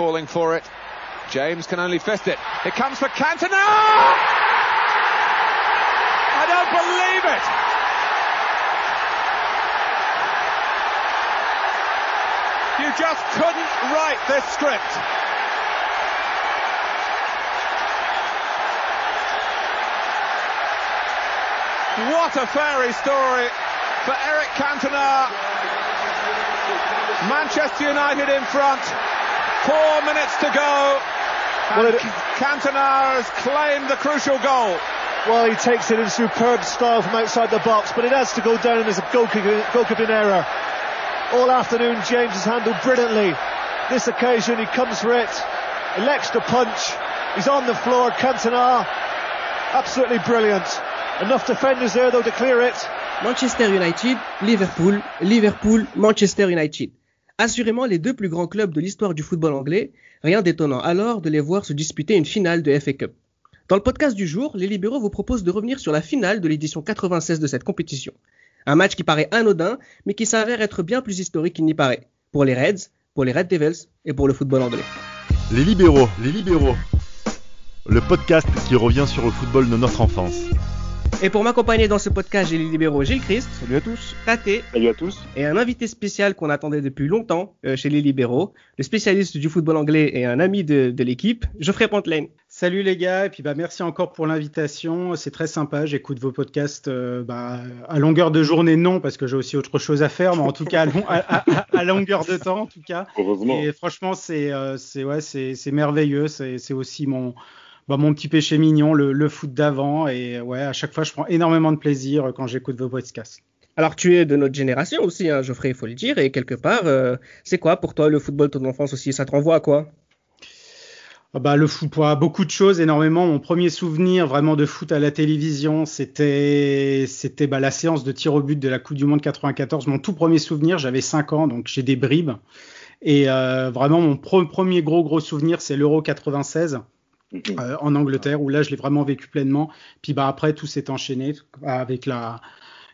calling for it. James can only fist it. It comes for Cantona! I don't believe it! You just couldn't write this script. What a fairy story for Eric Cantona. Manchester United in front. Four minutes to go. And Well, it- Cantona has claimed the crucial goal. Well, he takes it in superb style from outside the box, but it has to go down as a goalkeeping, goalkeeping error. All afternoon, James has handled brilliantly. This occasion, he comes for it, elects to punch. He's on the floor, Cantona. Absolutely brilliant. Enough defenders there, though, to clear it. Manchester United, Liverpool, Liverpool, Manchester United. Assurément les deux plus grands clubs de l'histoire du football anglais, rien d'étonnant alors de les voir se disputer une finale de FA Cup. Dans le podcast du jour, les libéraux vous proposent de revenir sur la finale de l'édition 96 de cette compétition. Un match qui paraît anodin, mais qui s'avère être bien plus historique qu'il n'y paraît. Pour les Reds, pour les Red Devils et pour le football anglais. Les libéraux, les libéraux. Le podcast qui revient sur le football de notre enfance. Et pour m'accompagner dans ce podcast, j'ai les libéraux Gilles Christ, Salut à tous. Tate Salut à tous. et un invité spécial qu'on attendait depuis longtemps euh, chez les libéraux, le spécialiste du football anglais et un ami de, de l'équipe, Geoffrey Pantelaine. Salut les gars, et puis bah merci encore pour l'invitation. C'est très sympa. J'écoute vos podcasts euh, bah, à longueur de journée, non, parce que j'ai aussi autre chose à faire, mais en tout cas à, long- à- à- à longueur de temps, en tout cas. Heureusement. Et franchement, c'est euh, c'est ouais, c'est c'est merveilleux. C'est c'est aussi mon bah, mon petit péché mignon, le, le foot d'avant. Et ouais, à chaque fois, je prends énormément de plaisir quand j'écoute vos podcasts. Alors tu es de notre génération aussi, hein, Geoffrey, il faut le dire, et quelque part, euh, c'est quoi pour toi le football de ton enfance aussi? Ça te renvoie à quoi? Ah bah, le foot, pour beaucoup de choses, énormément. Mon premier souvenir vraiment de foot à la télévision, c'était c'était bah, la séance de tir au but de la Coupe du Monde 94. Mon tout premier souvenir, j'avais 5 ans, donc j'ai des bribes. Et euh, vraiment, mon premier gros gros souvenir, c'est l'Euro 96 Mhm. Euh, en Angleterre, où là, je l'ai vraiment vécu pleinement. Puis bah, après, tout s'est enchaîné avec la,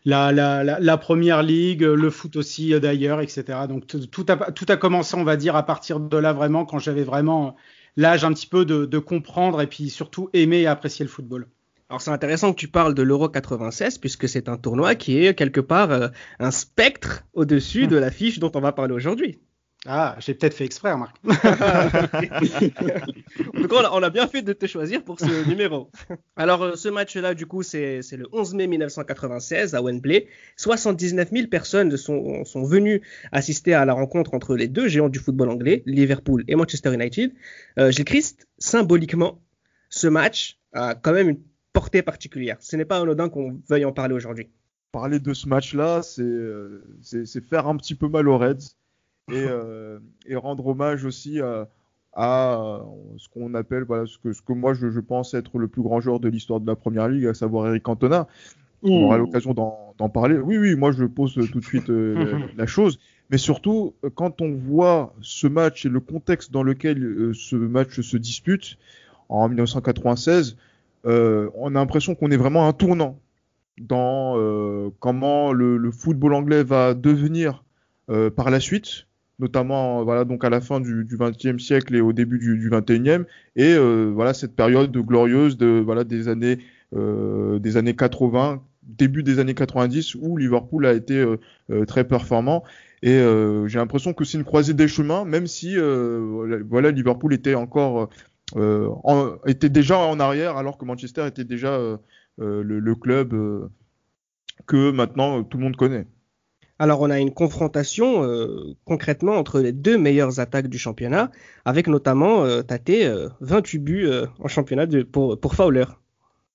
la, la, la, la première ligue, le foot aussi euh, d'ailleurs, etc. Donc tout tout a, tout a commencé, on va dire, à partir de là, vraiment, quand j'avais vraiment l'âge un petit peu de, de comprendre et puis surtout aimer et apprécier le football. Alors c'est intéressant que tu parles de l'Euro 96, puisque c'est un tournoi qui est quelque part euh, un spectre au-dessus de l'affiche dont on va parler aujourd'hui. Ah, j'ai peut-être fait exprès, Marc. Donc on a, on a bien fait de te choisir pour ce numéro. Alors euh, ce match-là, du coup, c'est c'est le 11 mai 1996 à Wembley. 79 000 personnes sont, sont venues assister à la rencontre entre les deux géants du football anglais, Liverpool et Manchester United. Euh, Gilles Christ, symboliquement, ce match a quand même une portée particulière. Ce n'est pas anodin qu'on veuille en parler aujourd'hui. Parler de ce match-là, c'est euh, c'est c'est faire un petit peu mal aux Reds et, euh, et rendre hommage aussi à, à ce qu'on appelle, voilà, ce que, ce que moi je, je pense être le plus grand joueur de l'histoire de la Première Ligue, à savoir Eric Cantona. On aura l'occasion d'en parler. Oui, oui, moi je pose tout de suite euh, la, chose. Mais surtout, euh, quand on voit ce match et le contexte dans lequel euh, ce match se dispute en 1996, euh, on a l'impression qu'on est vraiment à un tournant dans euh, comment le, le football anglais va devenir euh, par la suite, notamment voilà donc à la fin du, 20e siècle et au début du, 21e, et euh, voilà cette période glorieuse de voilà des années euh, des années 80, début des années 90 où Liverpool a été euh, euh, très performant. Et euh, j'ai l'impression que c'est une croisée des chemins, même si euh, voilà Liverpool était encore en- était déjà en arrière, alors que Manchester était déjà le, le club que maintenant tout le monde connaît. Alors on a une confrontation euh, concrètement entre les deux meilleures attaques du championnat, avec notamment euh, Tate euh, 28 buts euh, en championnat de, pour, pour Fowler.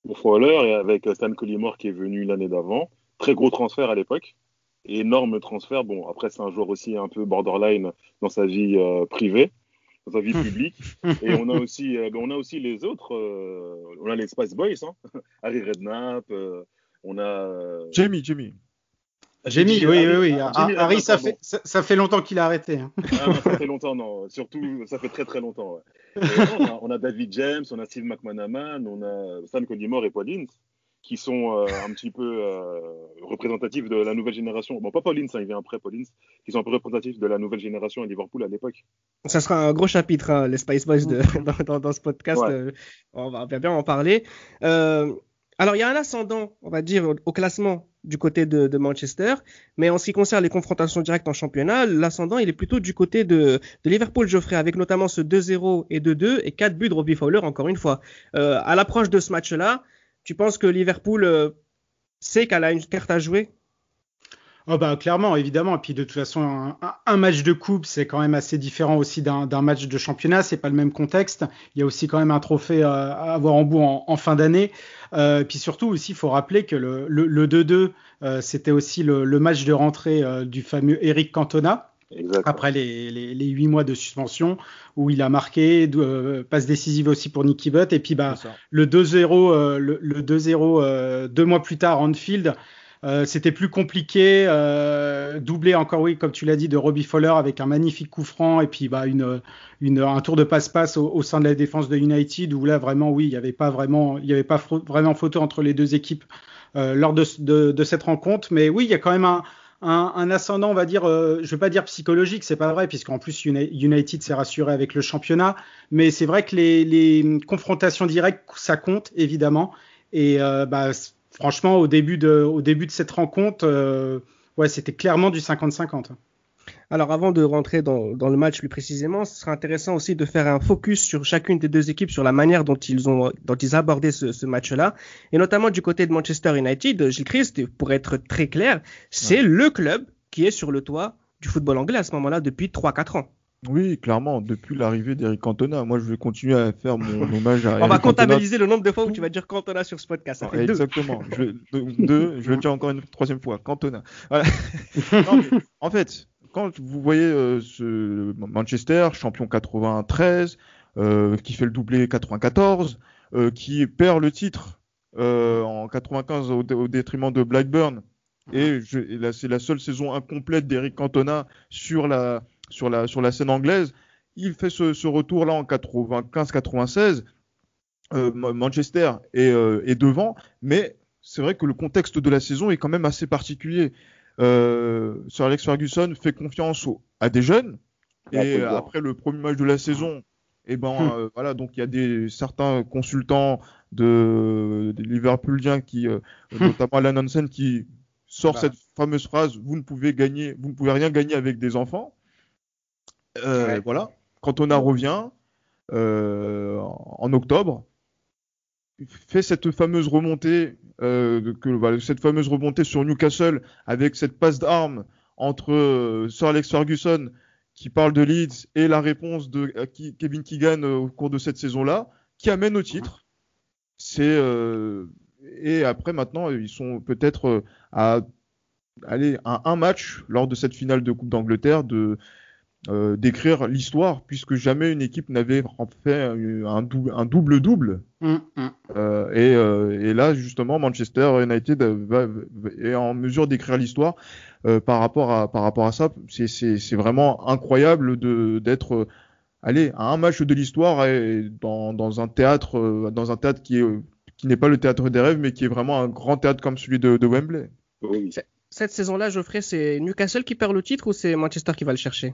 Pour Fowler et avec Stan Collymore qui est venu l'année d'avant. Très gros transfert à l'époque. Énorme transfert. Bon, après, c'est un joueur aussi un peu borderline dans sa vie euh, privée, dans sa vie publique. et on a aussi, euh, ben, on a aussi les autres. euh, on a les Spice Boys, hein. Harry Redknapp. euh, on a. euh, Jamie, Jamie. J'ai mis, oui, oui, oui. Ah, Ah, Harry, Redknapp, ça fait, ça, ça fait longtemps qu'il a arrêté. hein. Ah, non, ça fait longtemps, non. Surtout, ça fait très très longtemps. ouais. Et non, on, a, on a David James, on a Steve McManaman, on a Stan Collymore et Paul Ince. qui sont euh, un petit peu euh, représentatifs de la nouvelle génération. Bon, pas Paulins, hein, il vient après Paulins, qui sont un peu représentatifs de la nouvelle génération à Liverpool à l'époque. Ça sera un gros chapitre, hein, les Spice Boys de, dans, dans, ce podcast. Ouais. euh, on va bien en parler. Euh, alors, il y a un ascendant, on va dire, au, classement du côté de, Manchester, mais en ce qui concerne les confrontations directes en championnat, l'ascendant, il est plutôt du côté de, de Liverpool, Geoffrey, avec notamment ce 2-0 et 2-2 et 4 buts de Robbie Fowler, encore une fois. Euh, à l'approche de ce match-là, tu penses que Liverpool euh, sait qu'elle a une carte à jouer Oh bah clairement, évidemment. Et puis de toute façon, un, un match de coupe, c'est quand même assez différent aussi d'un match de championnat. C'est pas le même contexte. Il y a aussi quand même un trophée à, à avoir en bout en, en fin d'année. Euh, puis surtout aussi, il faut rappeler que le 2-2, euh, c'était aussi le, le, match de rentrée euh, du fameux Eric Cantona. Exact. Après les, les, les, 8 mois de suspension où il a marqué, euh, passe décisive aussi pour Nicky Butt. Et puis bah, le 2-0, euh, le, le 2-0 euh, deux mois plus tard, Anfield. Euh, c'était plus compliqué, euh, doublé encore oui, comme tu l'as dit, de Robbie Fowler avec un magnifique coup franc et puis bah une, une un tour de passe-passe au, au, sein de la défense de United où là vraiment oui, il n'y avait pas vraiment, il y avait pas vraiment photo entre les deux équipes euh, lors de, de, de, cette rencontre, mais oui, il y a quand même un, un, un ascendant, on va dire, euh, je vais pas dire psychologique, c'est pas vrai, puisqu'en plus United s'est rassuré avec le championnat, mais c'est vrai que les, les, confrontations directes, ça compte évidemment, et euh, bah franchement, au début de, au début de cette rencontre, euh, ouais, c'était clairement du 50-50. Alors, avant de rentrer dans, dans, le match plus précisément, ce serait intéressant aussi de faire un focus sur chacune des deux équipes, sur la manière dont ils ont, dont ils abordaient ce, ce match-là, et notamment du côté de Manchester United. Gilles Christ, pour être très clair, c'est ouais. le club qui est sur le toit du football anglais à ce moment-là depuis 3-4 ans. Oui, clairement, depuis l'arrivée d'Eric Cantona. Moi, je vais continuer à faire mon hommage à. On va comptabiliser Cantona. le nombre de fois où tu vas dire Cantona sur ce podcast. Ça fait Exactement. Deux. je, deux, je vais le dire encore une troisième fois. Cantona. Voilà. non, mais, en fait, quand vous voyez euh, ce Manchester, champion 93, euh, qui fait le doublé 94, euh, qui perd le titre euh, en 95 au, au, détriment de Blackburn, et, je, et là, c'est la seule saison incomplète d'Eric Cantona sur la sur la, sur la scène anglaise. Il fait ce, ce retour-là en 95-96. Euh, Manchester est, euh, est, devant, mais c'est vrai que le contexte de la saison est quand même assez particulier. Euh, Sir Alex Ferguson fait confiance au, à des jeunes, et après le premier match de la saison, et eh ben hum. voilà, donc il y a des certains consultants de, Liverpooliens qui, hum. notamment Alan Hansen, qui sort bah. cette fameuse phrase "Vous ne pouvez gagner, vous ne pouvez rien gagner avec des enfants." Euh, ouais. Voilà. Quand on a revient euh, en octobre, fait cette fameuse remontée, euh, que, cette fameuse remontée sur Newcastle avec cette passe d'armes entre Sir Alex Ferguson qui parle de Leeds et la réponse de Kevin Keegan au cours de cette saison-là, qui amène au titre. C'est euh, et après maintenant ils sont peut-être à aller à un match lors de cette finale de Coupe d'Angleterre de euh, d'écrire l'histoire, puisque jamais une équipe n'avait fait un, dou un double double. Mm, mm. Euh, et, euh, et, là, justement, Manchester United va, est en mesure d'écrire l'histoire euh, par rapport à par rapport à ça. C'est vraiment incroyable de d'être allez à un match de l'histoire et dans, dans un théâtre dans un théâtre qui est qui n'est pas le théâtre des rêves, mais qui est vraiment un grand théâtre comme celui de, de Wembley. Oui. Cette saison-là, Geoffrey, c'est Newcastle qui perd le titre ou c'est Manchester qui va le chercher?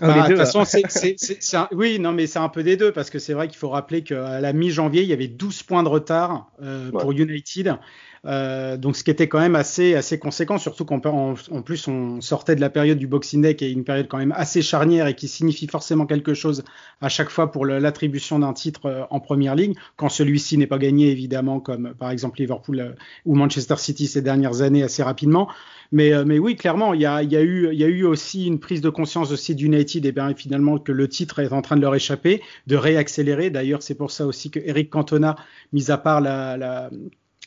bah, de toute façon, c'est, un... oui, non, mais c'est un peu des deux parce que c'est vrai qu'il faut rappeler qu'à la mi-janvier, il y avait 12 points de retard euh, ouais. pour United. Euh, donc ce qui était quand même assez assez conséquent, surtout qu'en en, en, plus on sortait de la période du Boxing Day qui est une période quand même assez charnière et qui signifie forcément quelque chose à chaque fois pour l'attribution d'un titre euh, en Première Ligue, quand celui-ci n'est pas gagné évidemment comme par exemple Liverpool euh, ou Manchester City ces dernières années assez rapidement. Mais, euh, mais oui, clairement, il y a, y, a eu, y a eu aussi une prise de conscience aussi d'United et bien finalement que le titre est en train de leur échapper, de réaccélérer. D'ailleurs, c'est pour ça aussi que Eric Cantona, mis à part la, la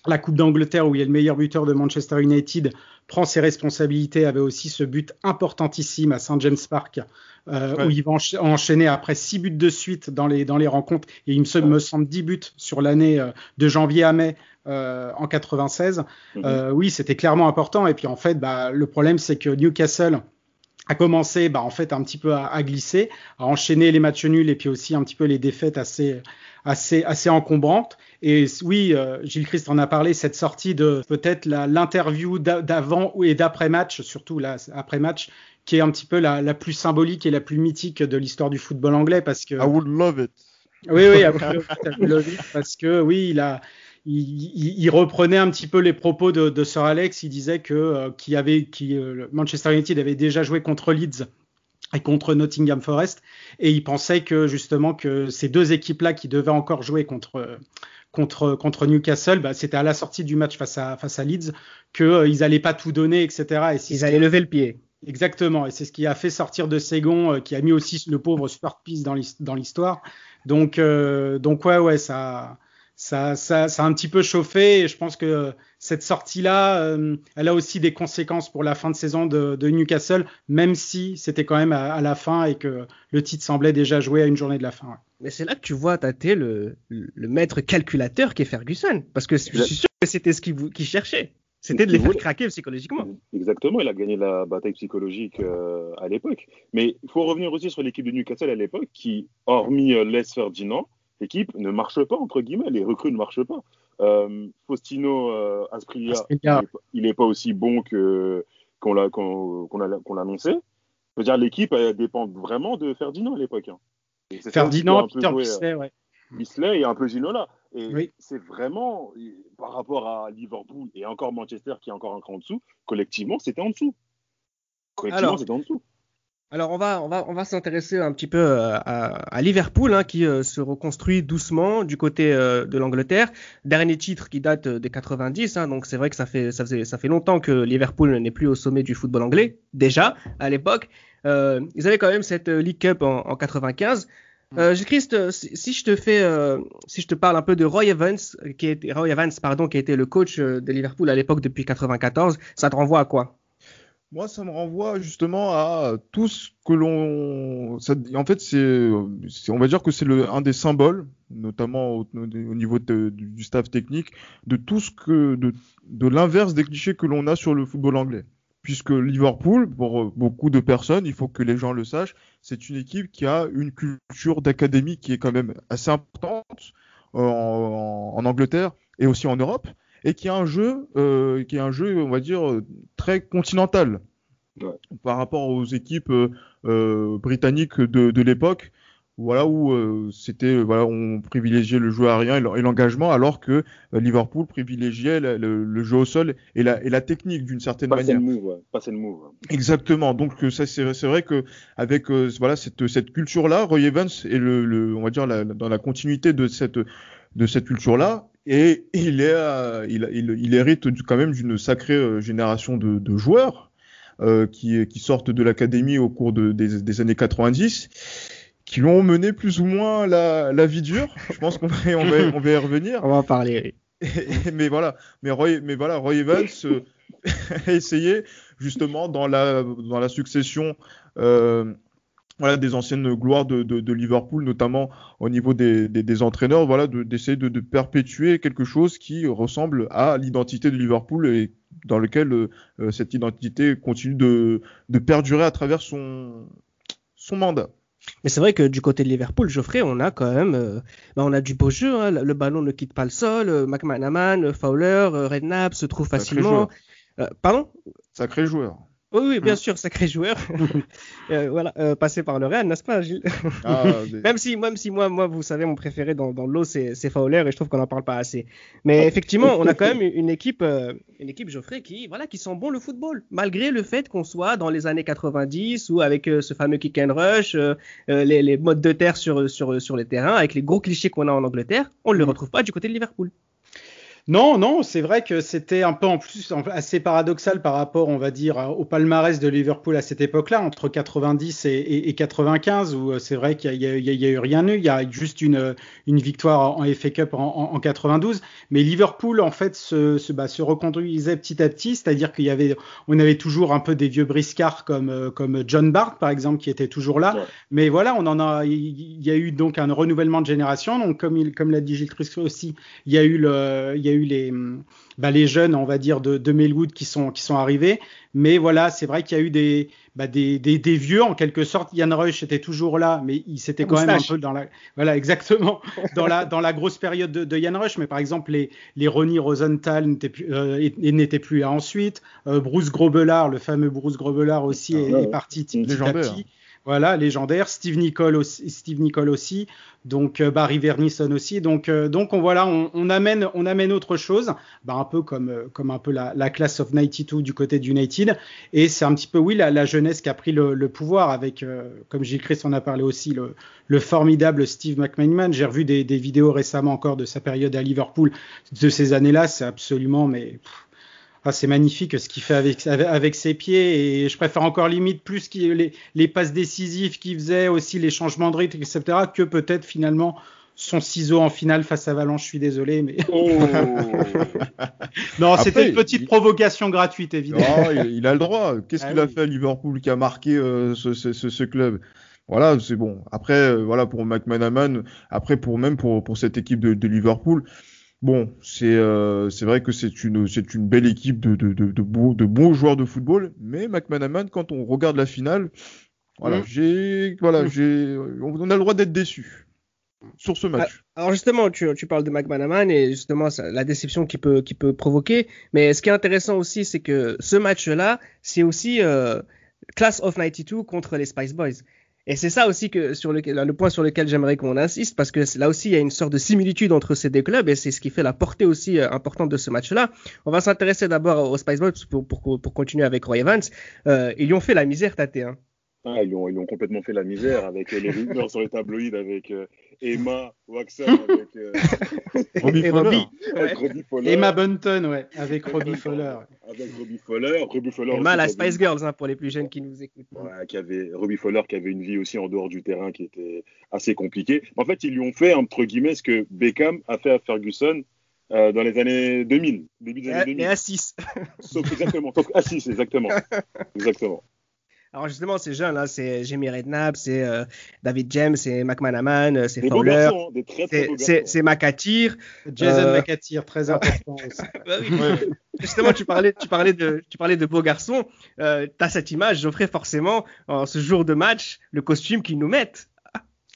la Coupe d'Angleterre où il est le meilleur buteur de Manchester United prend ses responsabilités avait aussi ce but importantissime à St James Park euh, ouais. où il va encha enchaîner après six buts de suite dans les dans les rencontres et il me, ouais. me semble 10 buts sur l'année euh, de janvier à mai euh, en 96 mm -hmm. oui c'était clairement important et puis en fait bah, le problème c'est que Newcastle a commencé bah, en fait un petit peu à, à, glisser, à enchaîner les matchs nuls et puis aussi un petit peu les défaites assez assez assez encombrantes Et oui, euh, Gilles Christ en a parlé, cette sortie de peut-être l'interview d'avant et d'après match, surtout là après match, qui est un petit peu la, la, plus symbolique et la plus mythique de l'histoire du football anglais parce que. I would love it. Oui, oui, parce que oui, il a. Il, il, reprenait un petit peu les propos de, de Sir Alex. Il disait que euh, avait, euh, Manchester United avait déjà joué contre Leeds et contre Nottingham Forest, et il pensait que justement que ces deux équipes-là qui devaient encore jouer contre contre contre Newcastle, bah, c'était à la sortie du match face à face à Leeds qu'ils euh, ils allaient pas tout donner, etc. Et ils allaient lever le pied. Exactement, et c'est ce qui a fait sortir de Ségon, euh, qui a mis aussi le pauvre Stuart Peace dans l'histoire. Donc, euh, donc ouais, ouais, ça, ça, ça, ça a un petit peu chauffé. Et je pense que cette sortie-là, euh, elle a aussi des conséquences pour la fin de saison de, de Newcastle, même si c'était quand même à, à, la fin et que le titre semblait déjà joué à une journée de la fin. Ouais. Mais c'est là que tu vois tâter le, le maître calculateur qui est Ferguson, parce que je suis sûr que c'était ce qu'il qu cherchait. C'était de les faire craquer psychologiquement. Exactement, il a gagné la bataille psychologique euh, à l'époque. Mais il faut revenir aussi sur l'équipe de Newcastle à l'époque, qui, hormis euh, Les Ferdinand, l'équipe ne marche pas, entre guillemets, les recrues ne marchent pas. Euh, Faustino euh, Asprilla, il n'est pas aussi bon que qu'on l'a qu'on qu annoncé. Je veux dire, l'équipe dépend vraiment de Ferdinand à l'époque. Hein. Ferdinand, Peter Bisley, ouais. Bisley et un peu Ginola. Et oui. c'est vraiment, par rapport à Liverpool et encore Manchester qui est encore un cran en dessous, collectivement, c'était en dessous. Collectivement, c'était en dessous. Alors on va on va on va s'intéresser un petit peu euh, à, à Liverpool hein, qui euh, se reconstruit doucement du côté euh, de l'Angleterre. Dernier titre qui date des 90, hein, donc c'est vrai que ça fait ça faisait ça fait longtemps que Liverpool n'est plus au sommet du football anglais déjà à l'époque. ils avaient quand même cette League Cup en, en 95. Euh, Christ, si je te fais, euh, si je te parle un peu de Roy Evans, qui était Roy Evans, pardon, qui était le coach de Liverpool à l'époque depuis 94, ça te renvoie à quoi? Moi, ça me renvoie justement à tout ce que l'on. En fait, c'est, on va dire que c'est un des symboles, notamment au, au niveau du staff technique, de tout ce que, de, de l'inverse des clichés que l'on a sur le football anglais. Puisque Liverpool, pour beaucoup de personnes, il faut que les gens le sachent, c'est une équipe qui a une culture d'académie qui est quand même assez importante en, en, en Angleterre et aussi en Europe et qui a un jeu, euh, qui est un jeu, on va dire, très continental ouais. par rapport aux équipes euh, britanniques de, de l'époque. Voilà où euh, c'était, voilà, on privilégiait le jeu aérien et l'engagement, alors que Liverpool privilégiait le, le, le, jeu au sol et la, et la technique d'une certaine passer manière. Le move, ouais. Passer le move. Exactement. Donc ça, c'est vrai que avec voilà cette, cette culture-là, Roy Evans est le, le, on va dire la, dans la continuité de cette de cette culture-là, et il, est, euh, il, il, il, hérite quand même d'une sacrée euh, génération de, de joueurs euh, qui, qui, sortent de l'académie au cours de, des, des, années 90, qui l'ont mené plus ou moins la, la vie dure. Je pense qu'on va, on va, on va y revenir. on va en parler. mais voilà, mais Roy, mais voilà, Roy Evans a essayé justement dans la, dans la succession euh, voilà, des anciennes gloires de, de, de, Liverpool, notamment au niveau des, des, des entraîneurs, voilà, d'essayer de, de, perpétuer quelque chose qui ressemble à l'identité de Liverpool et dans lequel euh, cette identité continue de, perdurer à travers son, son mandat. Mais c'est vrai que du côté de Liverpool, Geoffrey, on a quand même, euh, bah on a du beau jeu. Hein, le ballon ne quitte pas le sol. Euh, McManaman, Fowler, Redknapp se trouvent facilement. Euh, pardon? Sacré joueur. Oui, oui, bien sûr, sacré joueur. euh, voilà, euh, passé par le Real, n'est-ce pas, Gilles? Ah, mais... Même si, même si moi, moi, vous savez, mon préféré dans, dans l'eau, c'est Fowler, et je trouve qu'on n'en parle pas assez. Mais effectivement, on a quand même une équipe, euh, une équipe Geoffrey qui, voilà, qui sent bon le football, malgré le fait qu'on soit dans les années 90 ou avec euh, ce fameux kick and rush, les, les, modes de terre sur sur sur les terrains, avec les gros clichés qu'on a en Angleterre, on ne le retrouve pas du côté de Liverpool. Non, non, c'est vrai que c'était un peu en plus assez paradoxal par rapport, on va dire, au palmarès de Liverpool à cette époque-là, entre 90 et, et, et 95, où c'est vrai qu'il y, y, a eu rien eu. Il y a juste une, une victoire en FA Cup en, en, en 92, mais Liverpool en fait se, se, bah, se reconduisait petit à petit, c'est-à-dire qu'il y avait, on avait toujours un peu des vieux briscards comme comme John Bart par exemple qui était toujours là, ouais. mais voilà, on en a, il y a eu donc un renouvellement de génération, donc comme il, comme l'a dit Gilles Trusco aussi, il y a eu le, il y a eu les, bah, les jeunes, on va dire, de, de Melwood qui sont, qui sont arrivés. Mais voilà, c'est vrai qu'il y a eu des. bah, des, des, des, vieux en quelque sorte. Yann Rush était toujours là, mais il s'était quand même un peu dans la, voilà, exactement, dans la, dans la grosse période de, de Yann Rush. Mais par exemple, les, les Ronnie Rosenthal n'étaient plus, euh, n'étaient plus là ensuite. Euh, Bruce Grobelard, le fameux Bruce Grobelard aussi, ah, est, est, parti petit à petit. Voilà, légendaire. Steve Nicole aussi, Steve Nicole aussi. Donc euh, Barry Vernison aussi. Donc, euh, donc on voilà, on, on, amène, on amène autre chose, bah, un peu comme, euh, comme un peu la, la class of 92 du côté d'United. Et c'est un petit peu oui la, la, jeunesse qui a pris le, pouvoir avec, comme Gilles Christ en a parlé aussi, le, le formidable Steve McManaman. J'ai revu des, des, vidéos récemment encore de sa période à Liverpool de ces années-là. C'est absolument mais ah, c'est magnifique ce qu'il fait avec, avec, ses pieds et je préfère encore limite plus les, les passes décisives qu'il faisait, aussi les changements de rythme, etc., que peut-être finalement son ciseau en finale face à Valence. Je suis désolé, mais. Oh. non, c'était une petite il... provocation gratuite, évidemment. Non, il, a le droit. Qu'est-ce ah, qu'il oui. a fait à Liverpool qui a marqué euh, ce, ce, ce, club? Voilà, c'est bon. Après, euh, voilà pour McManaman. Après, pour même pour, pour cette équipe de, de Liverpool. Bon, c'est euh, c'est vrai que c'est une c'est une belle équipe de de de, de, beaux, de bons joueurs de football, mais McManaman quand on regarde la finale, voilà, mmh. j'ai voilà, mmh. j'ai on a le droit d'être déçu sur ce match. Alors justement, tu, tu parles de McManaman et justement ça, la déception qu'il peut qui peut provoquer, mais ce qui est intéressant aussi, c'est que ce match-là, c'est aussi euh, Class of 92 contre les Spice Boys. Et c'est ça aussi que sur le, le point sur lequel j'aimerais qu'on insiste, parce que là aussi il y a une sorte de similitude entre ces deux clubs et c'est ce qui fait la portée aussi euh, importante de ce match-là. On va s'intéresser d'abord aux Spice Boys pour, pour, pour, continuer avec Roy Evans. Euh, ils lui ont fait la misère, Tate. Hein. Ah, ils, ont, ils ont complètement fait la misère avec les rumeurs sur les tabloïds, avec euh, Emma Waxon, avec, euh, Robbie, Robbie, avec Robbie Fowler. Emma Bunton, ouais, avec Robbie Fowler. Avec Robbie Fowler. Robbie Fowler Emma, la Spice Girls, hein, pour les plus jeunes qui nous écoutent. Ouais, qui avait, Robbie Fowler qui avait une vie aussi en dehors du terrain qui était assez compliquée. En fait, ils lui ont fait, entre guillemets, ce que Beckham a fait à Ferguson euh, dans les années 2000, début des années 2000. Et à 6. Sauf exactement, sauf à 6, exactement. exactement. Alors justement, ces jeunes là, c'est Jamie Redknapp, c'est euh, David James, c'est McManaman, euh, c'est Fowler, hein, c'est McAteer, Jason euh... McAteer, très important aussi. bah oui. ouais. Justement, tu parlais, tu parlais de, tu parlais de beaux garçons. Euh, T'as cette image, Geoffrey, forcément, en ce jour de match, le costume qu'ils nous mettent.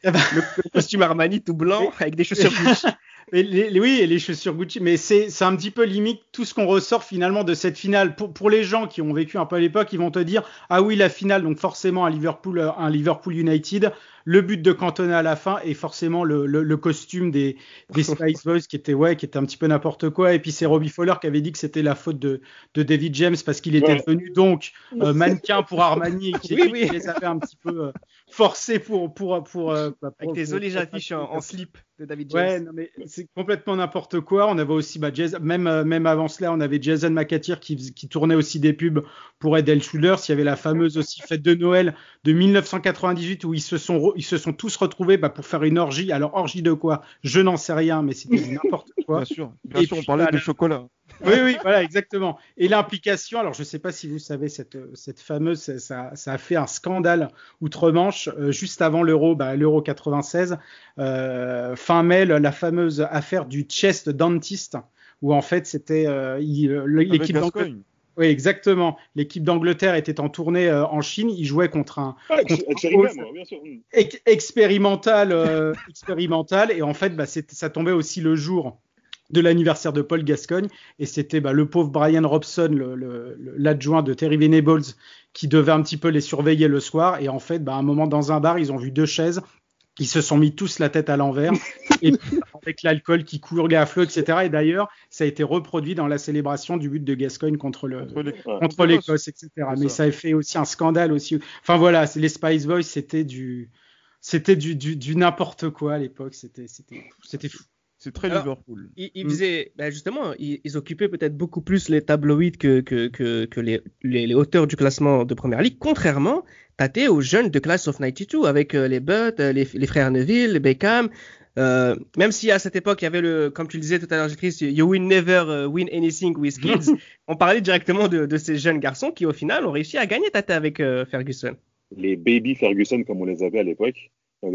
le, le, costume Armani tout blanc avec des chaussures Gucci. Mais les, les, oui, et les chaussures Gucci, mais c'est un petit peu limite tout ce qu'on ressort finalement de cette finale. Pour, pour les gens qui ont vécu un peu à l'époque, ils vont te dire ah oui la finale, donc forcément un Liverpool, un Liverpool United, le but de Cantona à la fin et forcément le, le, le costume des, des Spice Boys qui était ouais, qui était un petit peu n'importe quoi. Et puis c'est Robbie Fowler qui avait dit que c'était la faute de, de David James parce qu'il était ouais. devenu donc euh, mannequin pour Armani et qui, oui, oui. les avait un petit peu euh, forcé pour pour pour, euh, pour avec des jolies affiches en, en slip de David James. Ouais, non, mais c'est complètement n'importe quoi. On avait aussi, bah, Jason, même, euh, même avant cela, on avait Jason McAteer qui, qui tournait aussi des pubs pour Ed Shoulders. Il y avait la fameuse aussi fête de Noël de 1998 où ils se sont, ils se sont tous retrouvés bah, pour faire une orgie. Alors, orgie de quoi? Je n'en sais rien, mais c'était n'importe quoi. Bien sûr, bien sûr, on parlait bah, de chocolat. Oui, oui, voilà, exactement. Et l'implication, alors je ne sais pas si vous savez, cette, cette fameuse, ça, ça a fait un scandale outre-Manche euh, juste avant l'Euro, bah, l'Euro 96, euh, fin mai, la fameuse affaire du chest dentist, où en fait c'était euh, l'équipe d'Angleterre. Oui, exactement. L'équipe d'Angleterre était en tournée euh, en Chine. Ils jouaient contre un, ah, contre un bien sûr. Ex expérimental, euh, expérimental. Et en fait, bah, ça tombait aussi le jour de l'anniversaire de Paul Gascogne et c'était bah, le pauvre Brian Robson, l'adjoint de Terry Venables, qui devait un petit peu les surveiller le soir et en fait, bah, à un moment dans un bar, ils ont vu deux chaises, ils se sont mis tous la tête à l'envers et avec l'alcool qui courait à flot, etc. Et d'ailleurs, ça a été reproduit dans la célébration du but de Gascogne contre l'Écosse, etc. Mais ça. ça a fait aussi un scandale aussi. Enfin voilà, les Spice Boys, c'était du c'était du, du, du n'importe quoi à l'époque. C'était c'était c'était fou. C'est très Alors, Liverpool. Ils, ils faisaient, ben justement, ils, ils occupaient peut-être beaucoup plus les tabloïds que, que, que, que les, les, les, auteurs du classement de première ligue, contrairement, Tate, aux jeunes de Class of 92, avec euh, les Butt, euh, les, les, frères Neville, les Beckham. Euh, même si à cette époque, il y avait le, comme tu le disais tout à l'heure, Chris, You will never win anything with kids. on parlait directement de, de, ces jeunes garçons qui, au final, ont réussi à gagner Tate avec euh, Ferguson. Les baby Ferguson, comme on les avait à l'époque.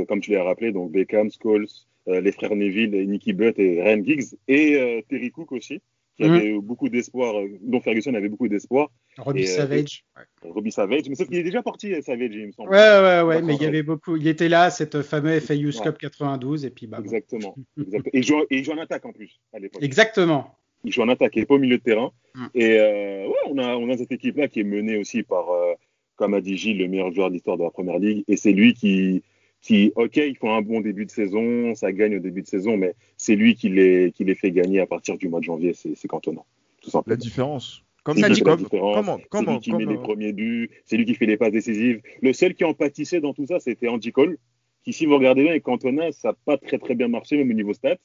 Comme tu l'as rappelé, donc Beckham, Scholes, euh, les frères Neville, Nicky Butt et Ryan Giggs, et euh, Terry Cook aussi, qui mmh. avait beaucoup d'espoir, dont Ferguson avait beaucoup d'espoir. Robbie Et, euh, Savage. Robbie Savage, mais sauf qu'il est déjà parti, euh, Savage, il me semble. Ouais, ouais, ouais, mais il y avait beaucoup. Il était là, cette fameuse FA Youth Ouais. Cup 92, et puis bah. Exactement. Exactement. Et, il joue, et il joue en attaque en plus, à l'époque. Exactement. Il joue en attaque, il n'est pas au milieu de terrain. Mm. Et euh, ouais, on a, on a cette équipe-là qui est menée aussi par, euh, comme a dit Gilles, le meilleur joueur de l'histoire de la Première Ligue. Et c'est lui qui, qui, ok, ils font un bon début de saison, ça gagne au début de saison, mais c'est lui qui les, qui les fait gagner à partir du mois de janvier, c'est Cantona, tout La simplement. différence. Comme Ça la comme, comment, c'est comment, lui qui met les premiers buts, c'est lui qui fait les passes décisives. Le seul qui en pâtissait dans tout ça, c'était Andy Cole, qui, si vous regardez bien, avec Cantona, ça n'a pas très très bien marché, même au niveau stats.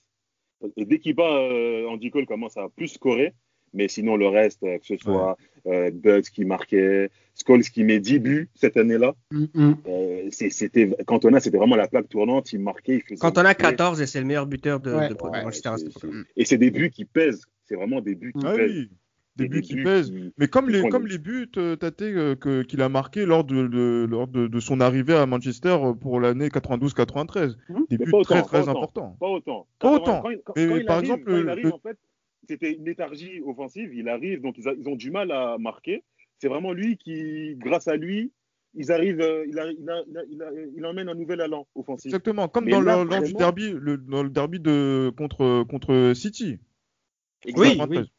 Et dès qu'il bat, euh, Andy Cole commence à plus scorer. Mais sinon, le reste, euh, que ce soit euh, Bugs qui marquait, Scholes qui met 10 buts cette année-là, Mm, mm. euh, c'était Cantona, c'était vraiment la plaque tournante. Il marquait, il faisait. Quand on a Ouais, 14 et c'est le meilleur buteur de, Ouais, de, de ouais, Manchester Et c'est des buts qui pèsent. C'est vraiment des buts qui Ah pèsent. oui, des buts qui pèsent. qui- Mais comme les, comme les buts, euh, Tate, euh, que- qu'il a marqué lors, de, de- lors de, de son arrivée à Manchester pour l'année 92-93. Mhm. Des Mais buts pas autant, très pas très autant. importants. Pas autant. Pas autant. Quand, quand- Mais quand il par arrive, exemple, quand il arrive, le- en fait, c'était une léthargie offensive. Il arrive, donc ils, a- ils ont du mal à marquer. C'est vraiment lui qui, grâce à lui, ils arrivent, euh, il, a- il, a- il, a- il, a- il emmène un nouvel allant offensif. Exactement, comme Mais dans là, le, lors du vraiment- derby, le, dans le derby de, contre, contre City. Oui, Exactement. oui.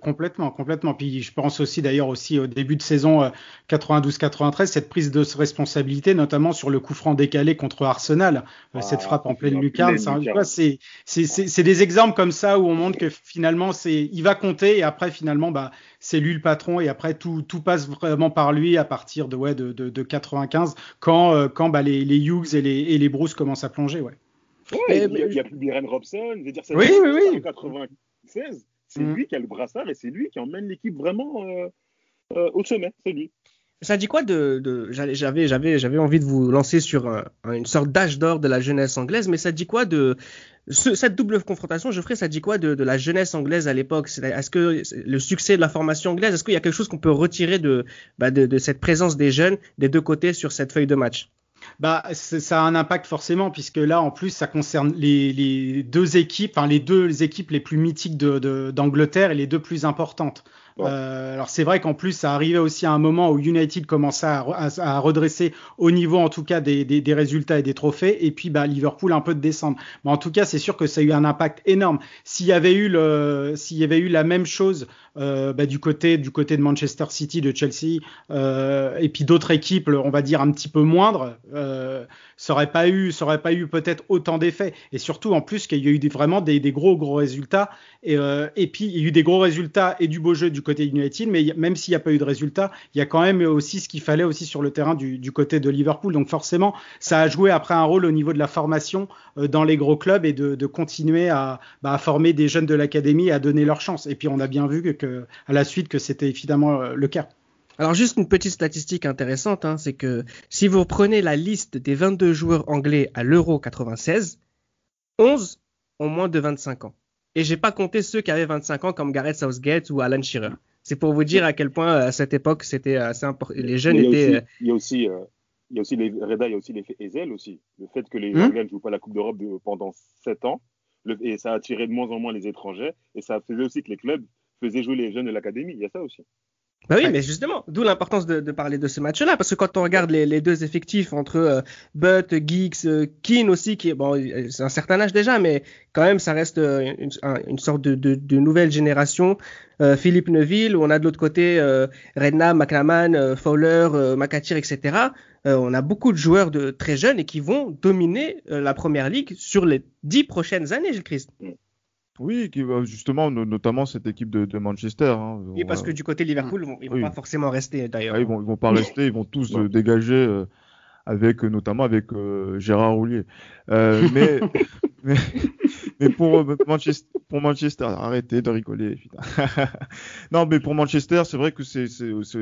Complètement, complètement. Puis je pense aussi d'ailleurs aussi au début de saison euh, 92-93, cette prise de responsabilité, notamment sur le coup franc décalé contre Arsenal, euh, cette frappe en pleine lucarne. ça, c'est des exemples comme ça où on montre que finalement c'est il va compter et après finalement bah c'est lui le patron et après tout, tout passe vraiment par lui à partir de ouais de, de, de 95 quand euh, quand bah, les, les Hughes et les, et les Bruce commencent à plonger ouais. Il y a- plus Robson. Je veux dire, c'est Oui, oui, oui. en 96. C'est Mm. lui qui a le brassard et c'est lui qui emmène l'équipe vraiment euh, euh, au sommet. C'est lui. Ça dit quoi de, j'avais j'avais j'avais envie de vous lancer sur un- une sorte d'âge d'or de la jeunesse anglaise, mais ça dit quoi de ce- cette double confrontation, Geoffrey, ça dit quoi de, de la jeunesse anglaise à l'époque? Est-ce que le succès de la formation anglaise, est-ce qu'il y a quelque chose qu'on peut retirer de, bah, de de cette présence des jeunes des deux côtés sur cette feuille de match? Bah, ça a un impact forcément, puisque là, en plus, ça concerne les, deux équipes, enfin les deux équipes les plus mythiques d'Angleterre et les deux plus importantes. Euh, alors c'est vrai qu'en plus, ça arrivait aussi à un moment où United commençait à, re- à- à redresser au niveau, en tout cas, des, résultats et des trophées, et puis bah, Liverpool un peu de descendre. Mais en tout cas, c'est sûr que ça a eu un impact énorme. S'il y avait eu le, s'il y avait eu la même chose euh, bah, du côté du côté de Manchester City, de Chelsea, euh, et puis d'autres équipes, on va dire un petit peu moindres, ça aurait pas eu, ça aurait pas eu peut-être autant d'effets. Et surtout en plus qu'il y a eu vraiment des, des gros gros résultats. Et, et puis il y a eu des gros résultats et du beau jeu du côté de United, mais même s'il n'y a pas eu de résultats, il y a quand même aussi ce qu'il fallait aussi sur le terrain du, côté de Liverpool. Donc forcément, ça a joué après un rôle au niveau de la formation euh, dans les gros clubs et de, continuer à, bah, à former des jeunes de l'académie et à donner leur chance. Et puis on a bien vu que à la suite que c'était évidemment euh, le cas. Alors juste une petite statistique intéressante, hein, c'est que si vous prenez la liste des 22 joueurs anglais à l'Euro 96, 11 ont moins de 25 ans. Et j'ai pas compté ceux qui avaient 25 ans comme Gareth Southgate ou Alan Shearer. C'est pour vous dire à quel point euh, à cette époque c'était assez important. Les jeunes il étaient. aussi- euh, Il y a aussi, euh, il y a aussi les, Reda, il y a aussi l'effet Ezel aussi. Le fait que les Hmm? Anglais ne jouent pas la Coupe d'Europe de- pendant 7 ans, le- et ça a attiré de moins en moins les étrangers, et ça faisait aussi que les clubs faisaient jouer les jeunes de l'académie. Il y a ça aussi. Bah oui, Ouais. mais justement, d'où l'importance de, de parler de ce match-là, parce que quand on regarde les, les deux effectifs entre euh, Butt, Geeks, euh, Keane aussi, qui est bon, c'est un certain âge déjà, mais quand même, ça reste euh, une, un- une sorte de, de, de nouvelle génération. Euh, Philippe Neuville, où on a de l'autre côté euh, Redknapp, McLaman, euh, Fowler, euh, McAteer, etc. Euh, on a beaucoup de joueurs de très jeunes et qui vont dominer euh, la première ligue sur les dix prochaines années, Gilles Christ. Oui, qui, justement, no- notamment cette équipe de, de Manchester. hein. Oui, parce que du côté Liverpool, ils vont, ils vont Oui. pas forcément rester d'ailleurs. Ah, ils vont, ils vont pas rester, ils vont tous Ouais. euh, dégager, euh, avec euh, notamment avec euh, Gérard Roulier. Euh, mais, mais, mais pour Manchester, pour Manchester, arrêtez de rigoler. putain. non, mais pour Manchester, c'est vrai que c'est,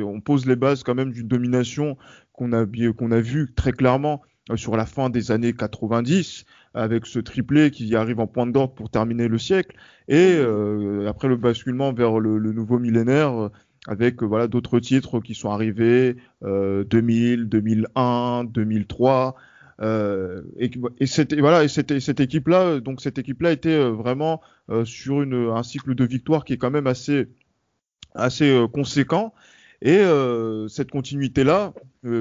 on pose les bases quand même d'une domination qu'on a, qu'on a vu très clairement sur la fin des années 90 avec ce triplé qui arrive en pointe d'ordre pour terminer le siècle et euh, après le basculement vers le, le nouveau millénaire euh, avec euh, voilà d'autres titres qui sont arrivés euh, 2000, 2001, 2003 euh, et, et c'était voilà et c'était cette équipe là donc cette équipe là était euh, vraiment euh, sur une un cycle de victoire qui est quand même assez assez conséquent. Et cette continuité-là,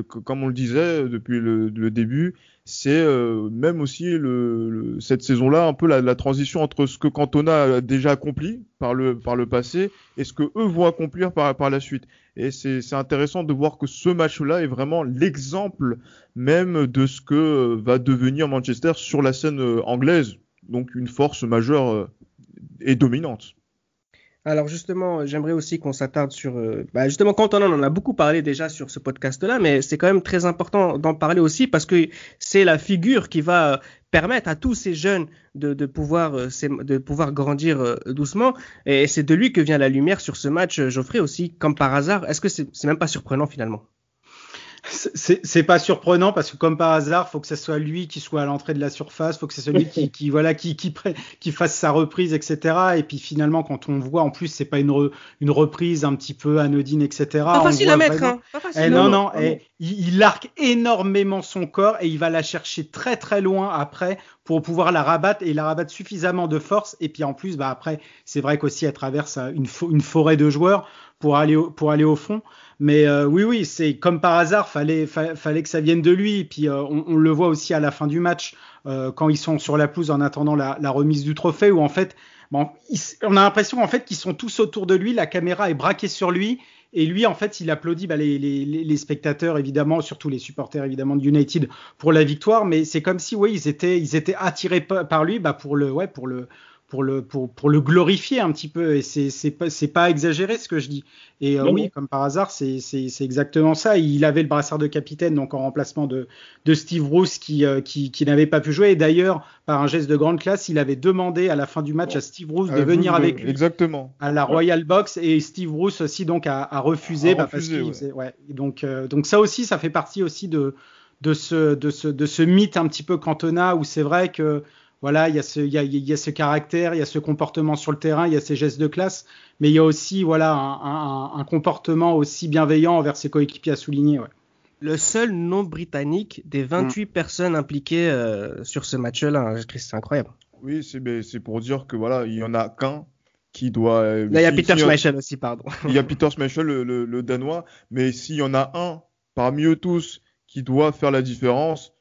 comme on le disait depuis le, le début, c'est euh, même aussi le, cette saison-là un peu la, la, transition entre ce que Cantona a déjà accompli par le, par le passé et ce que eux vont accomplir par, par la suite. Et c'est intéressant de voir que ce match-là est vraiment l'exemple même de ce que euh, va devenir Manchester sur la scène euh, anglaise. Donc une force majeure et dominante. Alors justement, j'aimerais aussi qu'on s'attarde sur, euh, bah justement, quand on en a beaucoup parlé déjà sur ce podcast-là, mais c'est quand même très important d'en parler aussi parce que c'est la figure qui va permettre à tous ces jeunes de, pouvoir, euh, de pouvoir grandir euh, doucement. Et c'est de lui que vient la lumière sur ce match, Geoffrey aussi, comme par hasard. Est-ce que c'est même pas surprenant finalement? C'est pas surprenant parce que comme par hasard, faut que ce soit lui qui soit à l'entrée de la surface, faut que ce soit lui qui, qui voilà qui, qui, qui fasse sa reprise, etc. Et puis finalement, quand on voit, en plus, c'est pas une, une reprise un petit peu anodine, etc. Pas facile à mettre, hein. Pas facile, eh, non, non, non. Et, il, il, arque énormément son corps et il va la chercher très très loin après pour pouvoir la rabattre et la rabattre suffisamment de force. Et puis en plus, bah après, c'est vrai qu'aussi elle traverse une, une forêt de joueurs pour aller au, pour aller au fond. Mais euh, oui, oui, c'est comme par hasard, fallait, fallait que ça vienne de lui. Et puis euh, on, le voit aussi à la fin du match euh, quand ils sont sur la pelouse en attendant la, la remise du trophée, où en fait, bon, on a l'impression en fait qu'ils sont tous autour de lui, la caméra est braquée sur lui. Et lui, en fait, il applaudit bah, les, les, les, spectateurs, évidemment, surtout les supporters, évidemment, de United pour la victoire. Mais c'est comme si, oui, ils étaient, ils étaient attirés par lui bah, pour le, ouais, pour le, pour le, pour, pour le glorifier un petit peu. Et c'est, pas, pas exagéré ce que je dis. Et euh, oui, comme par hasard, c'est, exactement ça. Il avait le brassard de capitaine, donc en remplacement de, de Steve Bruce qui, euh, qui, qui n'avait pas pu jouer. Et d'ailleurs, par un geste de grande classe, il avait demandé à la fin du match à Steve Bruce de venir avec lui exactement. à la Royal Box. Et Steve Bruce aussi donc a, a refusé. bah, parce qu'il ouais. ouais. Donc, euh, donc ça aussi, ça fait partie aussi de, de, ce, de, ce, de ce mythe un petit peu cantona où c'est vrai que voilà, il y, a ce, il, y a, il y a ce caractère, il y a ce comportement sur le terrain, il y a ces gestes de classe, mais il y a aussi voilà un, un, un comportement aussi bienveillant envers ses coéquipiers à souligner. Ouais. Le seul non britannique des 28 mm. personnes impliquées euh, sur ce match-là, hein, c'est incroyable. Oui, c'est pour dire que voilà, il y en a qu'un qui doit. Là, il y a Peter Schmeichel aussi, pardon. Il y a Peter Schmeichel, le, le, le danois, mais s'il y en a un parmi eux tous qui doit faire la différence,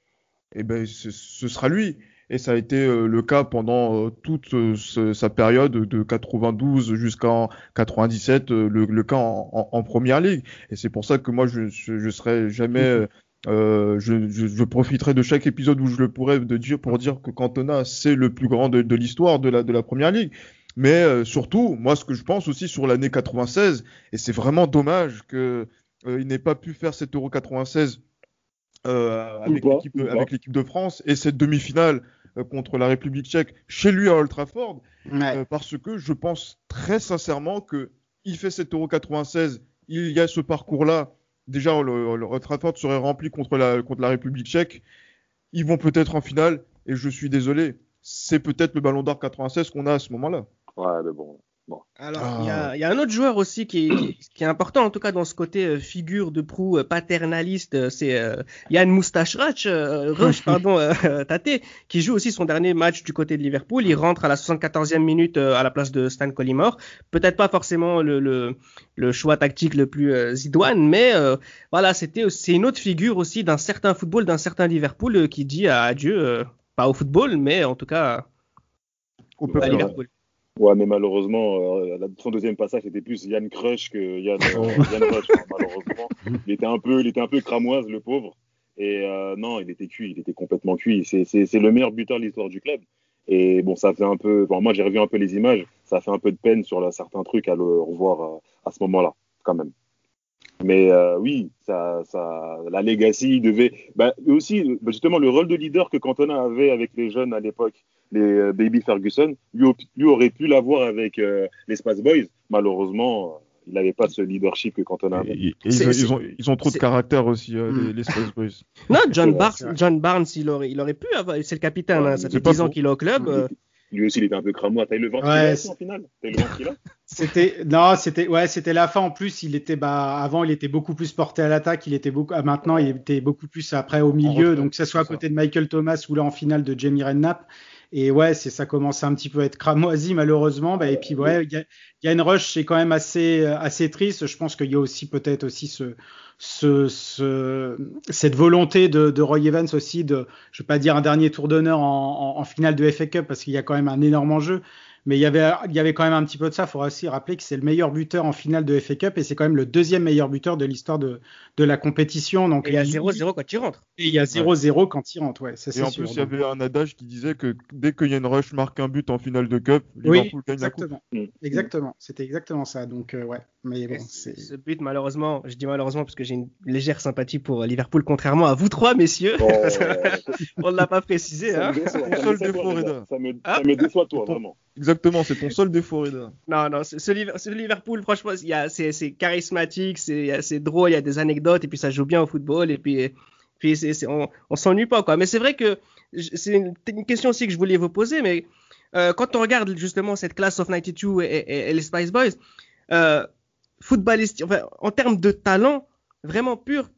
eh ben ce sera lui et ça a été euh, le cas pendant euh, toute euh, sa période de 92 jusqu'en 97, le, le, cas en, en, en, première ligue. Et c'est pour ça que moi je, je, je serai jamais euh, je, je, je, profiterai de chaque épisode où je le pourrais de dire pour dire que Cantona c'est le plus grand de, de l'histoire de la, de la première ligue. Mais euh, surtout, moi ce que je pense aussi sur l'année 96, et c'est vraiment dommage que euh, il n'ait pas pu faire cet Euro 96 euh, avec l'équipe de France et cette demi-finale contre la République tchèque chez lui à Old Trafford ouais. euh, parce que je pense très sincèrement que il fait cet Euro 96, il y a ce parcours-là. Déjà, le, le Old Trafford serait rempli contre la, contre la République tchèque. Ils vont peut-être en finale, et je suis désolé, c'est peut-être le Ballon d'Or 96 qu'on a à ce moment-là. Ouais, mais bon, Bon. Alors, il ah. y, y, a un autre joueur aussi qui est, qui, qui est, important, en tout cas dans ce côté euh, figure de proue euh, paternaliste, euh, c'est euh, Yann Moustachrach, euh, Rush, pardon, euh, Tate, qui joue aussi son dernier match du côté de Liverpool. Il rentre à la 74e minute à la place de Stan Collymore. Peut-être pas forcément le, le, le, choix tactique le plus idoine, mais voilà, c'était c'est une autre figure aussi d'un certain football, d'un certain Liverpool qui dit adieu, pas au football, mais en tout cas au peuple. à Liverpool. Ouais, mais malheureusement, euh, son deuxième passage c'était plus Yann Crush que Yann, euh. Yann Rush. Hein, malheureusement, il était un peu, il était un peu cramoise, le pauvre. Et euh, non, il était cuit, il était complètement cuit. C'est le meilleur buteur de l'histoire du club. Et bon, ça fait un peu. Moi, j'ai revu un peu les images. Ça fait un peu de peine sur là, certains trucs à le revoir à, euh, à ce moment-là, quand même. Mais euh, oui, ça, ça, la legacy devait. Bah, aussi, justement, le rôle de leader que Cantona avait avec les jeunes à l'époque, les euh, Baby Ferguson, lui, lui aurait pu l'avoir avec euh, les Space Boys. Malheureusement, il n'avait pas ce leadership que Cantona avait. Et, et ils, ils, ont, ils, ont, trop de caractère aussi, euh, les, les, Space Boys. Non, John, Bar John Barnes, il aurait, il aurait pu avoir. C'est le capitaine, ouais, hein, ça fait 10 ans qu'il est au club. Euh... Lui aussi, il était un peu cramois. T'as eu le ventre ouais, en finale T'as eu le ventre C'était non, c'était ouais, c'était la fin en plus. Il était bah avant, il était beaucoup plus porté à l'attaque. Il était beaucoup ah, maintenant, il était beaucoup plus après au milieu. Donc que ce soit à côté de Michael Thomas ou là en finale de Jamie Redknapp. Et ouais, c'est ça commence un petit peu à être cramoisi malheureusement. Bah, et puis ouais, il y a, une rush, c'est quand même assez assez triste. Je pense qu'il y a aussi peut-être aussi ce, ce, ce, cette volonté de, de, Roy Evans aussi de, je vais pas dire un dernier tour d'honneur en, en, en, finale de FA Cup parce qu'il y a quand même un énorme enjeu, mais il y avait, il y avait quand même un petit peu de ça. Il faudra aussi rappeler que c'est le meilleur buteur en finale de FA Cup et c'est quand même le deuxième meilleur buteur de l'histoire de, de la compétition. Donc, et il y a 0-0 quand il rentre. Et il y a 0-0 ouais. quand il rentre, ouais. Ça, et en sûr, plus, il y avait un adage qui disait que dès qu'il y a une rush marque un but en finale de Cup, oui, Liverpool gagne exactement. la coupe. Exactement. C'était exactement ça. Donc, euh, ouais. Mais bon, c'est. Ce but, malheureusement, je dis malheureusement parce que j'ai une légère sympathie pour Liverpool, contrairement à vous trois, messieurs. Oh. On ne l'a pas précisé. Ça Hein. me déçoit, ça déçoit. Ça me, Ah. ça me déçoit, toi, vraiment. Exactement, c'est ton seul défaut. Non, non, ce, ce Liv- ce Liverpool, franchement, c'est charismatique, c'est drôle, il y a des anecdotes, et puis ça joue bien au football, et puis, puis on, on s'ennuie pas, quoi. Mais c'est vrai que c'est une, question aussi que je voulais vous poser, mais euh, quand on regarde justement cette classe of 92 et, les Spice Boys, euh, enfin, en termes de talent, vraiment pur,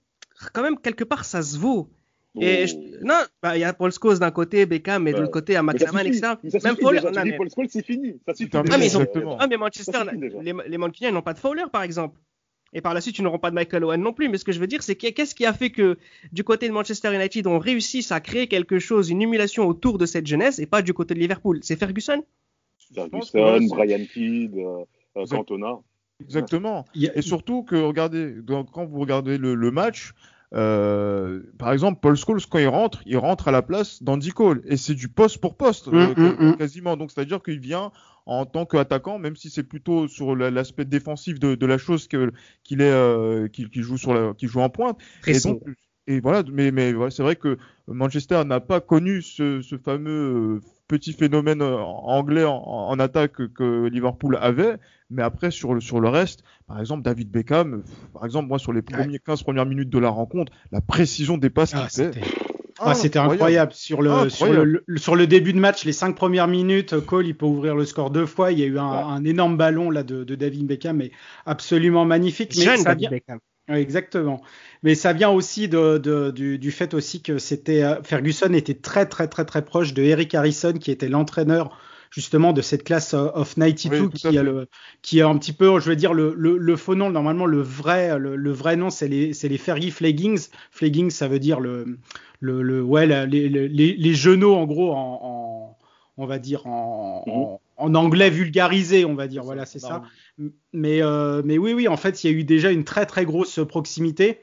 quand même, quelque part, ça se vaut. Et Oh. je- non, bah, il y a Paul Scholes d'un côté, Beckham, et de Ouais. l'autre côté, Maxaman, suffit. etc. Même Fowler, déjà. non, mais- Paul Scholes, c'est fini. Ça suffit. Ah, mais ont- exactement. Ah, mais Manchester, suffit les, les Mancuniens n'ont pas de Fowler, par exemple. Et par la suite, ils n'auront pas de Michael Owen non plus. Mais ce que je veux dire, c'est que- qu'est-ce qui a fait que du côté de Manchester United, on réussisse à créer quelque chose, une émulation autour de cette jeunesse, et pas du côté de Liverpool? C'est Ferguson? Ferguson, Brian Kidd, euh, euh, Cantona. Exactement. Il y Et surtout que, regardez, quand vous regardez le, le match, euh, par exemple, Paul Scholes, quand il rentre, il rentre à la place d'Andy Cole. Et c'est du poste pour poste, euh, Mm, mm, mm. quasiment. Donc, c'est-à-dire qu'il vient en tant qu'attaquant, même si c'est plutôt sur la- l'aspect défensif de, de la chose est, euh, qu'il joue sur la, qu'il joue en pointe. Très Et donc, et voilà, mais, mais voilà, c'est vrai que Manchester n'a pas connu ce, ce fameux petit phénomène euh, anglais en, en attaque que, Liverpool avait, mais après sur le, sur le reste, par exemple David Beckham, par exemple moi sur les premiers 15 premières minutes de la rencontre, la précision des passes Ah, qu'il fait, c'était ah, c'était incroyable. Sur le, Incroyable. Sur, le, le- sur le début de match, les cinq premières minutes, Cole, il peut ouvrir le score deux fois. Il y a eu un, un énorme ballon là de, de David Beckham, mais absolument magnifique. Mais Jeune ça David vient, Beckham. Exactement. Mais ça vient aussi de, de- du, du fait aussi que c'était euh, Ferguson était très très très très proche de Eric Harrison qui était l'entraîneur justement de cette classe euh, of 92 Oui, tout à qui a le qui a un petit peu je veux dire le, le, le faux nom. Normalement le vrai le, le vrai nom c'est les c'est les Fergie Flaggings Flaggings ça veut dire le le, le ouais la- les, les, les, genoux en gros en, en on va dire en, en, en anglais vulgarisé on va dire. Voilà c'est ça mais, euh, mais oui, oui, en fait, il y a eu déjà une très très grosse proximité.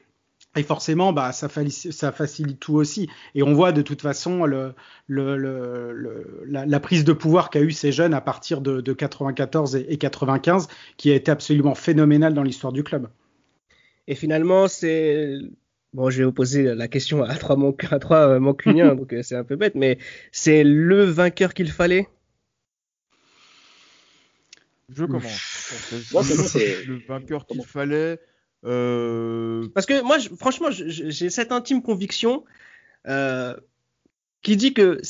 Et forcément, bah, ça, facilite, ça facilite tout aussi. Et on voit de toute façon le, le, le, la, la prise de pouvoir qu'a eu ces jeunes à partir de, de 94 et, et 95, qui a été absolument phénoménale dans l'histoire du club. Et finalement, c'est. Bon, je vais vous poser la question à trois, mon... à trois euh, mancuniens, donc euh, c'est un peu bête, mais c'est le vainqueur qu'il fallait? Je commence. Moi, c'est le vainqueur qu'il fallait. euh, Parce que moi, je- franchement, j'ai cette intime conviction euh, qui dit que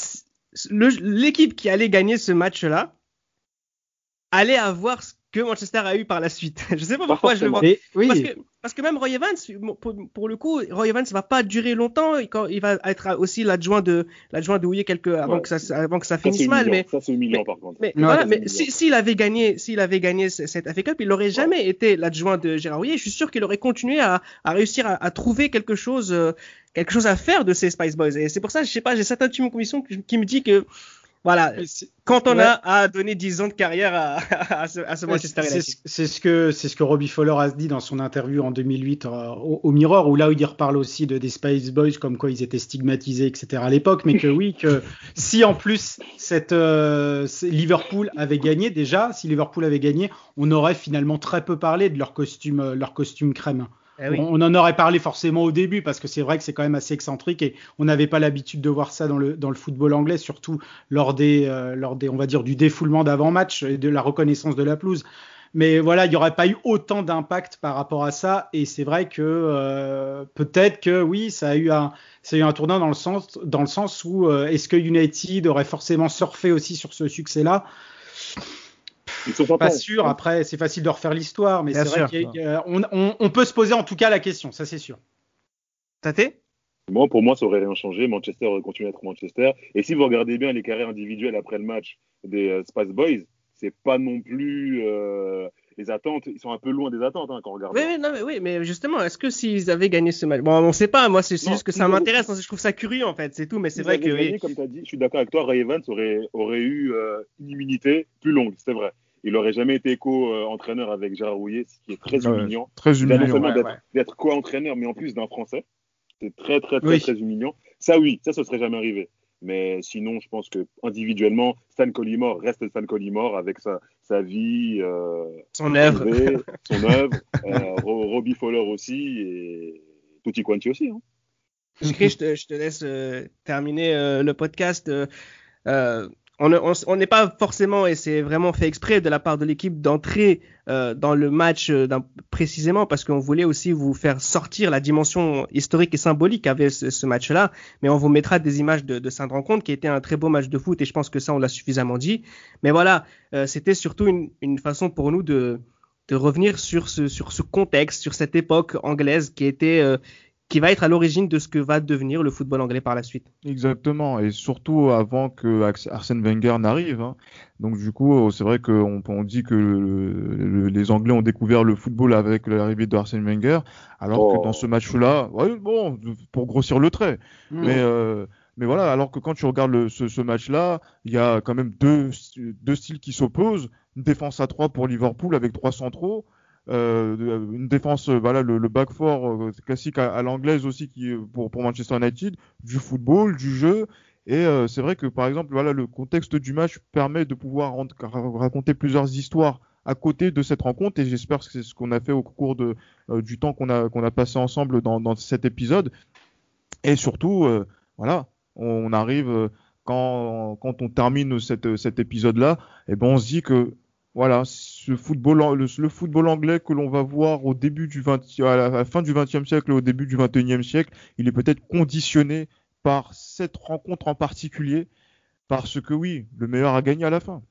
l'équipe qui allait gagner ce match-là allait avoir ce que Manchester a eu par la suite. je sais pas Pas pourquoi je le vois. Et, oui, Parce que, parce que même Roy Evans, pour, pour le coup, Roy Evans va pas durer longtemps. Il, quand- il va être aussi l'adjoint de l'adjoint de Houillet quelques avant Ouais. que ça avant que ça finisse mal. Mais Ça, c'est humiliant, par contre. mais voilà, mais si- s'il avait gagné, s'il avait gagné ce- cette FA Cup, il n'aurait jamais été l'adjoint de Gérard Rouillet. Je suis sûr qu'il aurait continué à, à réussir à, à trouver quelque chose, euh, quelque chose à faire de ces Spice Boys. Et c'est pour ça, je sais pas, j'ai cette intime conviction qui, qui me dit que, voilà, quand on Ouais. a à donner 10 ans de carrière à, à ce, à ce Manchester C'est United. ce- c'est ce que c'est ce que Robbie Fowler a dit dans son interview en 2008 euh, au, au Mirror, où là où il reparle aussi de des Spice Boys, comme quoi ils étaient stigmatisés, etc. à l'époque, mais que oui, que si en plus cette euh, Liverpool avait gagné déjà, si Liverpool avait gagné, on aurait finalement très peu parlé de leur costume, euh, leur costume crème. Eh. On, on en aurait parlé forcément au début parce que c'est vrai que c'est quand même assez excentrique et on n'avait pas l'habitude de voir ça dans le, dans le football anglais, surtout lors des, euh, lors des, on va dire, du défoulement d'avant-match et de la reconnaissance de la pelouse. Mais voilà, il n'y aurait pas eu autant d'impact par rapport à ça. Et c'est vrai que euh, peut-être que oui, ça a eu un, ça a eu un tournant dans le sens, dans le sens où euh, est-ce que United aurait forcément surfé aussi sur ce succès-là? Ils sont pas Pas prêts. sûr. Après, c'est facile de refaire l'histoire, mais c'est vrai sûr. qu'il y a- il y a- on, on- on peut se poser en tout cas la question, ça c'est sûr. Tate? Moi, pour moi, ça aurait rien changé. Manchester aurait continué à être Manchester. Et si vous regardez bien les carrières individuelles après le match des euh, Space Boys, c'est pas non plus euh, les attentes. Ils sont un peu loin des attentes hein, quand on regarde. Oui, oui, non, mais, oui, mais justement, est-ce que s'ils avaient gagné ce match, bon, on sait pas. Moi, c'est juste que ça m'intéresse. Je trouve ça curieux en fait, c'est tout. Mais c'est vrai que gagné, comme tu as dit, je suis d'accord avec toi. Ray Evans aurait aurait eu euh, une immunité plus longue, c'est vrai. Il aurait jamais été co-entraîneur avec Gérard Rouillet, ce qui est très humiliant. Très humiliant. Ouais, d'être co-entraîneur, mais en plus d'un Français. C'est très, très, très, très humiliant. Ça, oui, ça, ça serait jamais arrivé. Mais sinon, je pense que individuellement, Stan Collymore reste Stan Collymore avec sa, sa vie, euh, son œuvre, son œuvre, euh, Robbie Fowler aussi et Tutti Quanti aussi. Hein. je, te, je, te, laisse euh, terminer euh, le podcast. Euh, on n'est pas forcément, et c'est vraiment fait exprès de la part de l'équipe, d'entrer euh, dans le match euh, précisément parce qu'on voulait aussi vous faire sortir la dimension historique et symbolique qu'avait ce, ce match-là. Mais on vous mettra des images de, de cette rencontre qui était un très beau match de foot et je pense que ça, on l'a suffisamment dit. Mais voilà, euh, c'était surtout une, une, façon pour nous de, de revenir sur ce, sur ce contexte, sur cette époque anglaise qui était euh, qui va être à l'origine de ce que va devenir le football anglais par la suite. Exactement, et surtout avant que Arsène Wenger n'arrive. Hein. Donc du coup, c'est vrai qu'on on dit que le, le, les Anglais ont découvert le football avec l'arrivée de Arsène Wenger, alors oh. que dans ce match-là, ouais, bon, pour grossir le trait, mmh. mais euh, mais voilà, alors que quand tu regardes le, ce, ce match-là, il y a quand même deux, deux styles qui s'opposent. Une défense à 3 pour Liverpool avec trois centraux, euh, une défense, euh, voilà, le, back four euh, classique à, l'anglaise aussi qui pour, pour Manchester United, du football, du jeu. Et c'est vrai que par exemple, voilà, le contexte du match permet de pouvoir raconter plusieurs histoires à côté de cette rencontre. Et j'espère que c'est ce qu'on a fait au cours de, du temps qu'on a a passé ensemble dans, dans cet épisode. Et surtout, voilà, on arrive quand quand on termine cette, cet épisode-là, et eh ben on se dit que voilà, ce le football anglais que l'on va voir au début du 20, à la, fin du 20e siècle et au début du 21e siècle, il est peut-être conditionné par cette rencontre en particulier, parce que oui, le meilleur a gagné à la fin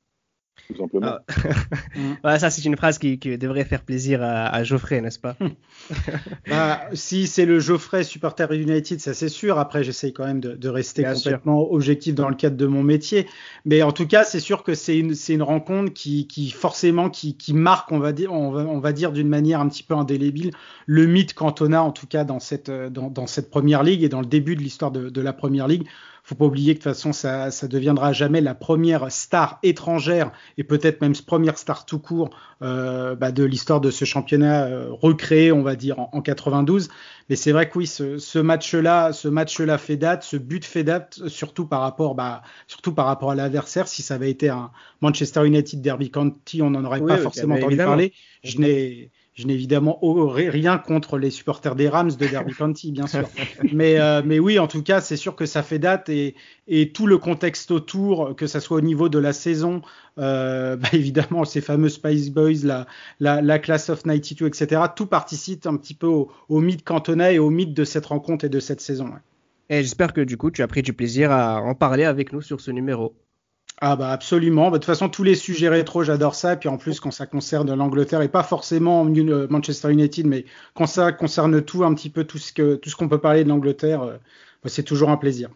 tout simplement. Ah. voilà, ça, c'est une phrase qui, qui, devrait faire plaisir à, à Geoffrey, n'est-ce pas? Bah, Si c'est le Geoffrey supporter United, ça c'est sûr. Après, j'essaye quand même de, de rester Bien complètement sûr. objectif dans le cadre de mon métier. Mais en tout cas, c'est sûr que c'est une, une rencontre qui, qui forcément qui, qui, marque, on va dire, on va, on va dire d'une manière un petit peu indélébile, le mythe Cantona, en tout cas dans cette, dans, dans cette première ligue et dans le début de l'histoire de, de la première ligue faut pas oublier que de toute façon, ça, ça deviendra jamais la première star étrangère et peut-être même première star tout court euh, bah, de l'histoire de ce championnat euh, recréé, on va dire, en, en 92. Mais c'est vrai que oui, ce, ce match-là, ce match-là fait date, ce but fait date, surtout par rapport, bah, surtout par rapport à l'adversaire. Si ça avait été un Manchester United Derby County, on n'en aurait oui, pas oui, forcément entendu évidemment. parler. Je n'ai je n'ai évidemment rien contre les supporters des Rams de Derby County, bien sûr. Mais, euh, mais oui, en tout cas, c'est sûr que ça fait date et, tout le contexte autour, que ça soit au niveau de la saison, euh, bah évidemment, ces fameux Spice Boys, la, la, la Class of 92, etc., tout participe un petit peu au, mythe cantonais et au mythe de cette rencontre et de cette saison. Et j'espère que du coup, tu as pris du plaisir à en parler avec nous sur ce numéro. Ah bah absolument. Bah, de toute façon, tous les sujets rétro, j'adore ça. Et puis en plus, quand ça concerne l'Angleterre et pas forcément Manchester United, mais quand ça concerne tout, un petit peu tout ce que tout ce qu'on peut parler de l'Angleterre, euh, bah, c'est toujours un plaisir.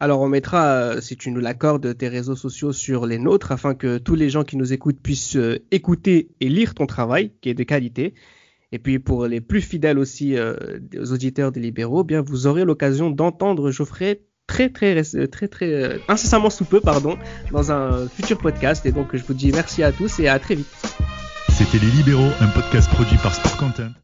Alors on mettra, euh, si tu nous l'accordes, tes réseaux sociaux sur les nôtres afin que tous les gens qui nous écoutent puissent euh, écouter et lire ton travail, qui est de qualité. Et puis pour les plus fidèles aussi euh, aux auditeurs des libéraux, eh bien vous aurez l'occasion d'entendre Geoffrey très très très très euh, incessamment sous peu pardon dans un futur podcast et donc je vous dis merci à tous et à très vite. C'était les libéraux, un podcast produit par Sport Content.